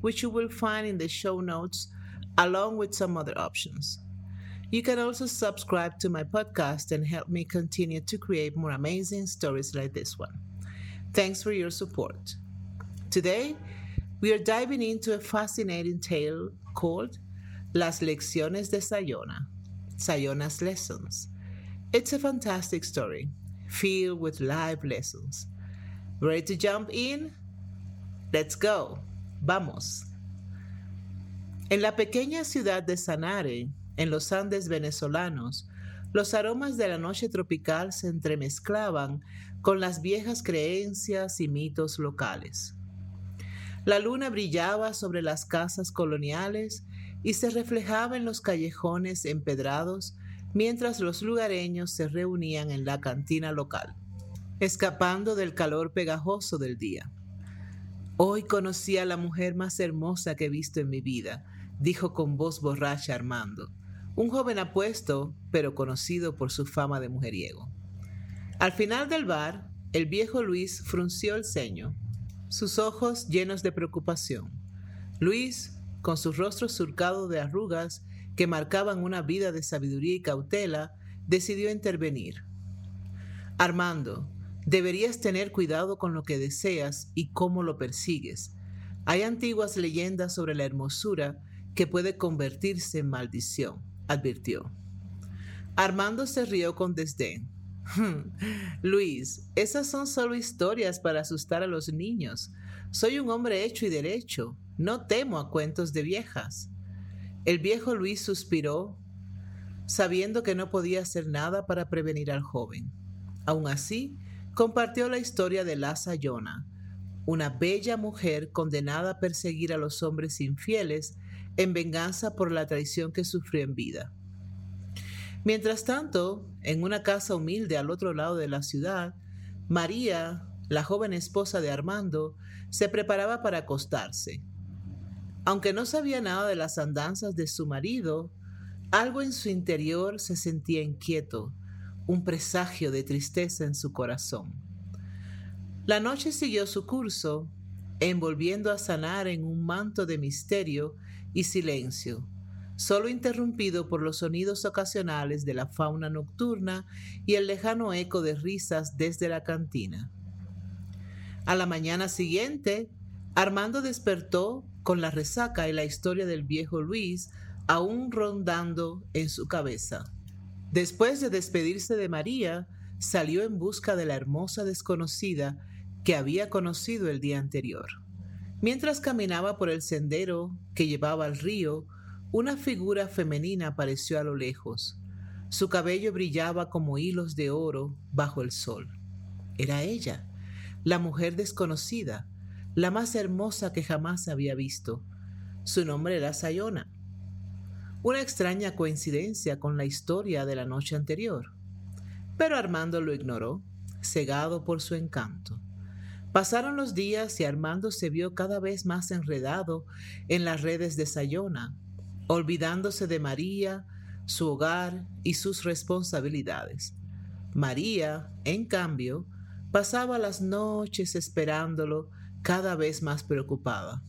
which you will find in the show notes along with some other options. You can also subscribe to my podcast and help me continue to create more amazing stories like this one. Thanks for your support. Today, we are diving into a fascinating tale called Las Lecciones de Sayona, Sayona's Lessons. It's a fantastic story, filled with live lessons. Ready to jump in? Let's go. Vamos. En la pequeña ciudad de Sanare, en los Andes venezolanos, los aromas de la noche tropical se entremezclaban con las viejas creencias y mitos locales. La luna brillaba sobre las casas coloniales y se reflejaba en los callejones empedrados mientras los lugareños se reunían en la cantina local, escapando del calor pegajoso del día. Hoy conocí a la mujer más hermosa que he visto en mi vida, dijo con voz borracha Armando, un joven apuesto, pero conocido por su fama de mujeriego. Al final del bar, el viejo Luis frunció el ceño, sus ojos llenos de preocupación. Luis, con su rostro surcado de arrugas que marcaban una vida de sabiduría y cautela, decidió intervenir. Armando, Deberías tener cuidado con lo que deseas y cómo lo persigues. Hay antiguas leyendas sobre la hermosura que puede convertirse en maldición, advirtió. Armando se rió con desdén. Luis, esas son solo historias para asustar a los niños. Soy un hombre hecho y derecho. No temo a cuentos de viejas. El viejo Luis suspiró, sabiendo que no podía hacer nada para prevenir al joven. Aún así, compartió la historia de La Sayona, una bella mujer condenada a perseguir a los hombres infieles en venganza por la traición que sufrió en vida. Mientras tanto, en una casa humilde al otro lado de la ciudad, María, la joven esposa de Armando, se preparaba para acostarse. Aunque no sabía nada de las andanzas de su marido, algo en su interior se sentía inquieto un presagio de tristeza en su corazón. La noche siguió su curso, envolviendo a sanar en un manto de misterio y silencio, solo interrumpido por los sonidos ocasionales de la fauna nocturna y el lejano eco de risas desde la cantina. A la mañana siguiente, Armando despertó con la resaca y la historia del viejo Luis aún rondando en su cabeza. Después de despedirse de María, salió en busca de la hermosa desconocida que había conocido el día anterior. Mientras caminaba por el sendero que llevaba al río, una figura femenina apareció a lo lejos. Su cabello brillaba como hilos de oro bajo el sol. Era ella, la mujer desconocida, la más hermosa que jamás había visto. Su nombre era Sayona una extraña coincidencia con la historia de la noche anterior. Pero Armando lo ignoró, cegado por su encanto. Pasaron los días y Armando se vio cada vez más enredado en las redes de Sayona, olvidándose de María, su hogar y sus responsabilidades. María, en cambio, pasaba las noches esperándolo cada vez más preocupada.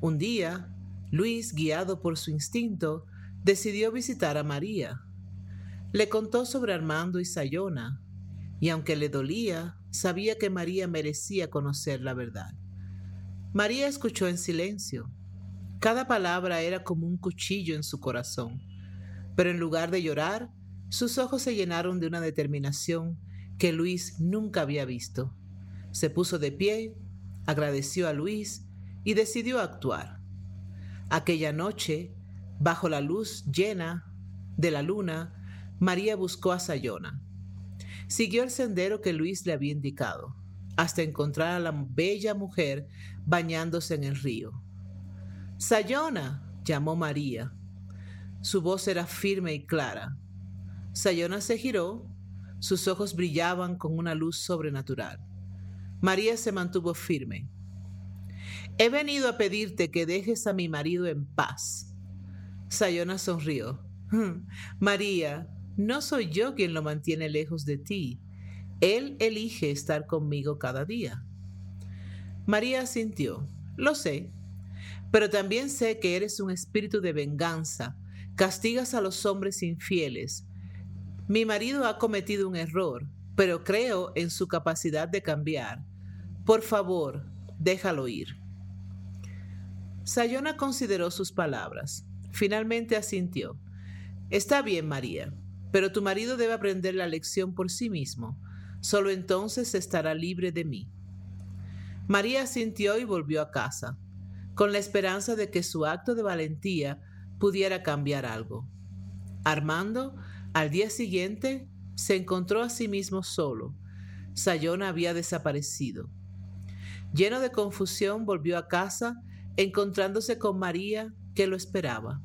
Un día, Luis, guiado por su instinto, decidió visitar a María. Le contó sobre Armando y Sayona, y aunque le dolía, sabía que María merecía conocer la verdad. María escuchó en silencio. Cada palabra era como un cuchillo en su corazón, pero en lugar de llorar, sus ojos se llenaron de una determinación que Luis nunca había visto. Se puso de pie, agradeció a Luis y decidió actuar. Aquella noche, bajo la luz llena de la luna, María buscó a Sayona. Siguió el sendero que Luis le había indicado, hasta encontrar a la bella mujer bañándose en el río. Sayona, llamó María. Su voz era firme y clara. Sayona se giró, sus ojos brillaban con una luz sobrenatural. María se mantuvo firme. He venido a pedirte que dejes a mi marido en paz. Sayona sonrió. Hmm, María, no soy yo quien lo mantiene lejos de ti. Él elige estar conmigo cada día. María sintió. Lo sé, pero también sé que eres un espíritu de venganza, castigas a los hombres infieles. Mi marido ha cometido un error, pero creo en su capacidad de cambiar. Por favor, déjalo ir. Sayona consideró sus palabras. Finalmente asintió. Está bien, María, pero tu marido debe aprender la lección por sí mismo. Solo entonces estará libre de mí. María asintió y volvió a casa con la esperanza de que su acto de valentía pudiera cambiar algo. Armando, al día siguiente, se encontró a sí mismo solo. Sayona había desaparecido. Lleno de confusión, volvió a casa, encontrándose con María, que lo esperaba.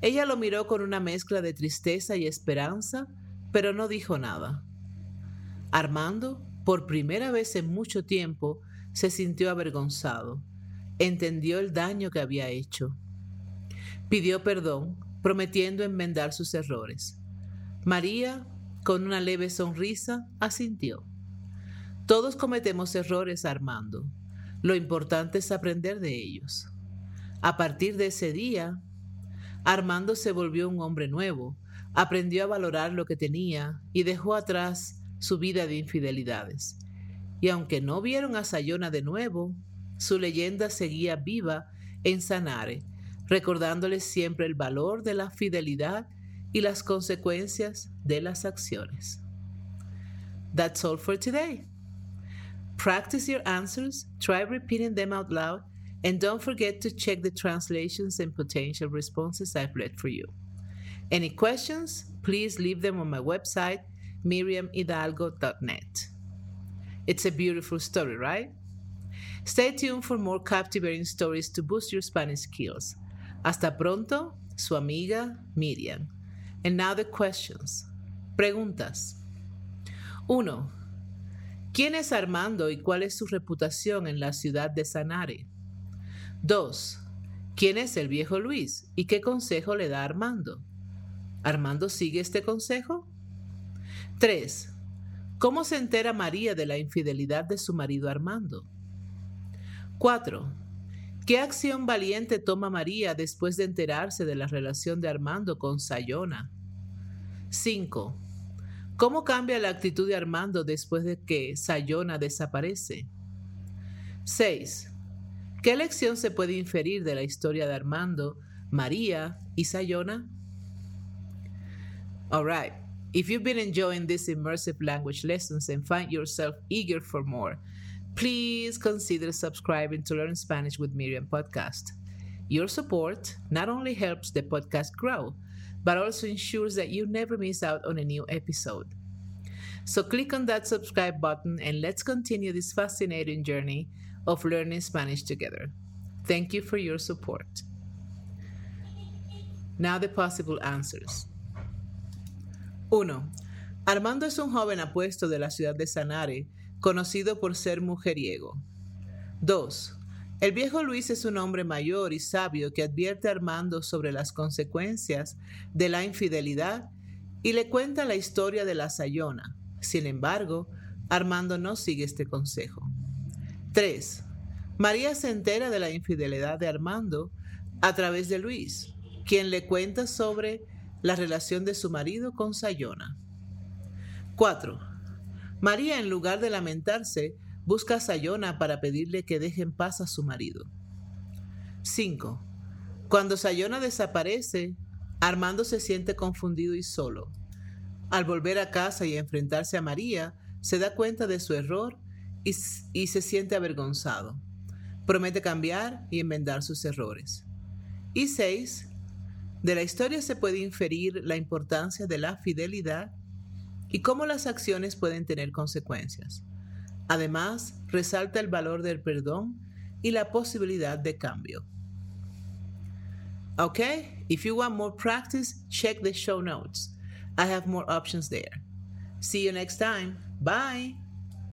Ella lo miró con una mezcla de tristeza y esperanza, pero no dijo nada. Armando, por primera vez en mucho tiempo, se sintió avergonzado entendió el daño que había hecho. Pidió perdón, prometiendo enmendar sus errores. María, con una leve sonrisa, asintió. Todos cometemos errores, Armando. Lo importante es aprender de ellos. A partir de ese día, Armando se volvió un hombre nuevo, aprendió a valorar lo que tenía y dejó atrás su vida de infidelidades. Y aunque no vieron a Sayona de nuevo, su leyenda seguía viva en Sanare, recordándoles siempre el valor de la fidelidad y las consecuencias de las acciones. That's all for today. Practice your answers, try repeating them out loud, and don't forget to check the translations and potential responses I've left for you. Any questions, please leave them on my website, miriamhidalgo.net. It's a beautiful story, right? Stay tuned for more captivating stories to boost your Spanish skills. Hasta pronto, su amiga Miriam. And now the questions. Preguntas. 1. ¿Quién es Armando y cuál es su reputación en la ciudad de Sanare? 2. ¿Quién es el viejo Luis y qué consejo le da Armando? ¿Armando sigue este consejo? 3. ¿Cómo se entera María de la infidelidad de su marido Armando? 4. ¿Qué acción valiente toma María después de enterarse de la relación de Armando con Sayona? 5. ¿Cómo cambia la actitud de Armando después de que Sayona desaparece? 6. ¿Qué lección se puede inferir de la historia de Armando, María y Sayona? All right. If you've been enjoying these immersive language lessons and find yourself eager for more, please consider subscribing to Learn Spanish with Miriam podcast. Your support not only helps the podcast grow, but also ensures that you never miss out on a new episode. So click on that subscribe button and let's continue this fascinating journey of learning Spanish together. Thank you for your support. Now the possible answers. 1. Armando es un joven apuesto de la ciudad de Sanare conocido por ser mujeriego. 2. El viejo Luis es un hombre mayor y sabio que advierte a Armando sobre las consecuencias de la infidelidad y le cuenta la historia de la Sayona. Sin embargo, Armando no sigue este consejo. 3. María se entera de la infidelidad de Armando a través de Luis, quien le cuenta sobre la relación de su marido con Sayona. 4. María, en lugar de lamentarse, busca a Sayona para pedirle que deje en paz a su marido. 5. Cuando Sayona desaparece, Armando se siente confundido y solo. Al volver a casa y enfrentarse a María, se da cuenta de su error y, se siente avergonzado. Promete cambiar y enmendar sus errores. Y 6. De la historia se puede inferir la importancia de la fidelidad y cómo las acciones pueden tener consecuencias. Además, resalta el valor del perdón y la posibilidad de cambio. Okay? If you want more practice, check the show notes. I have more options there. See you next time. Bye.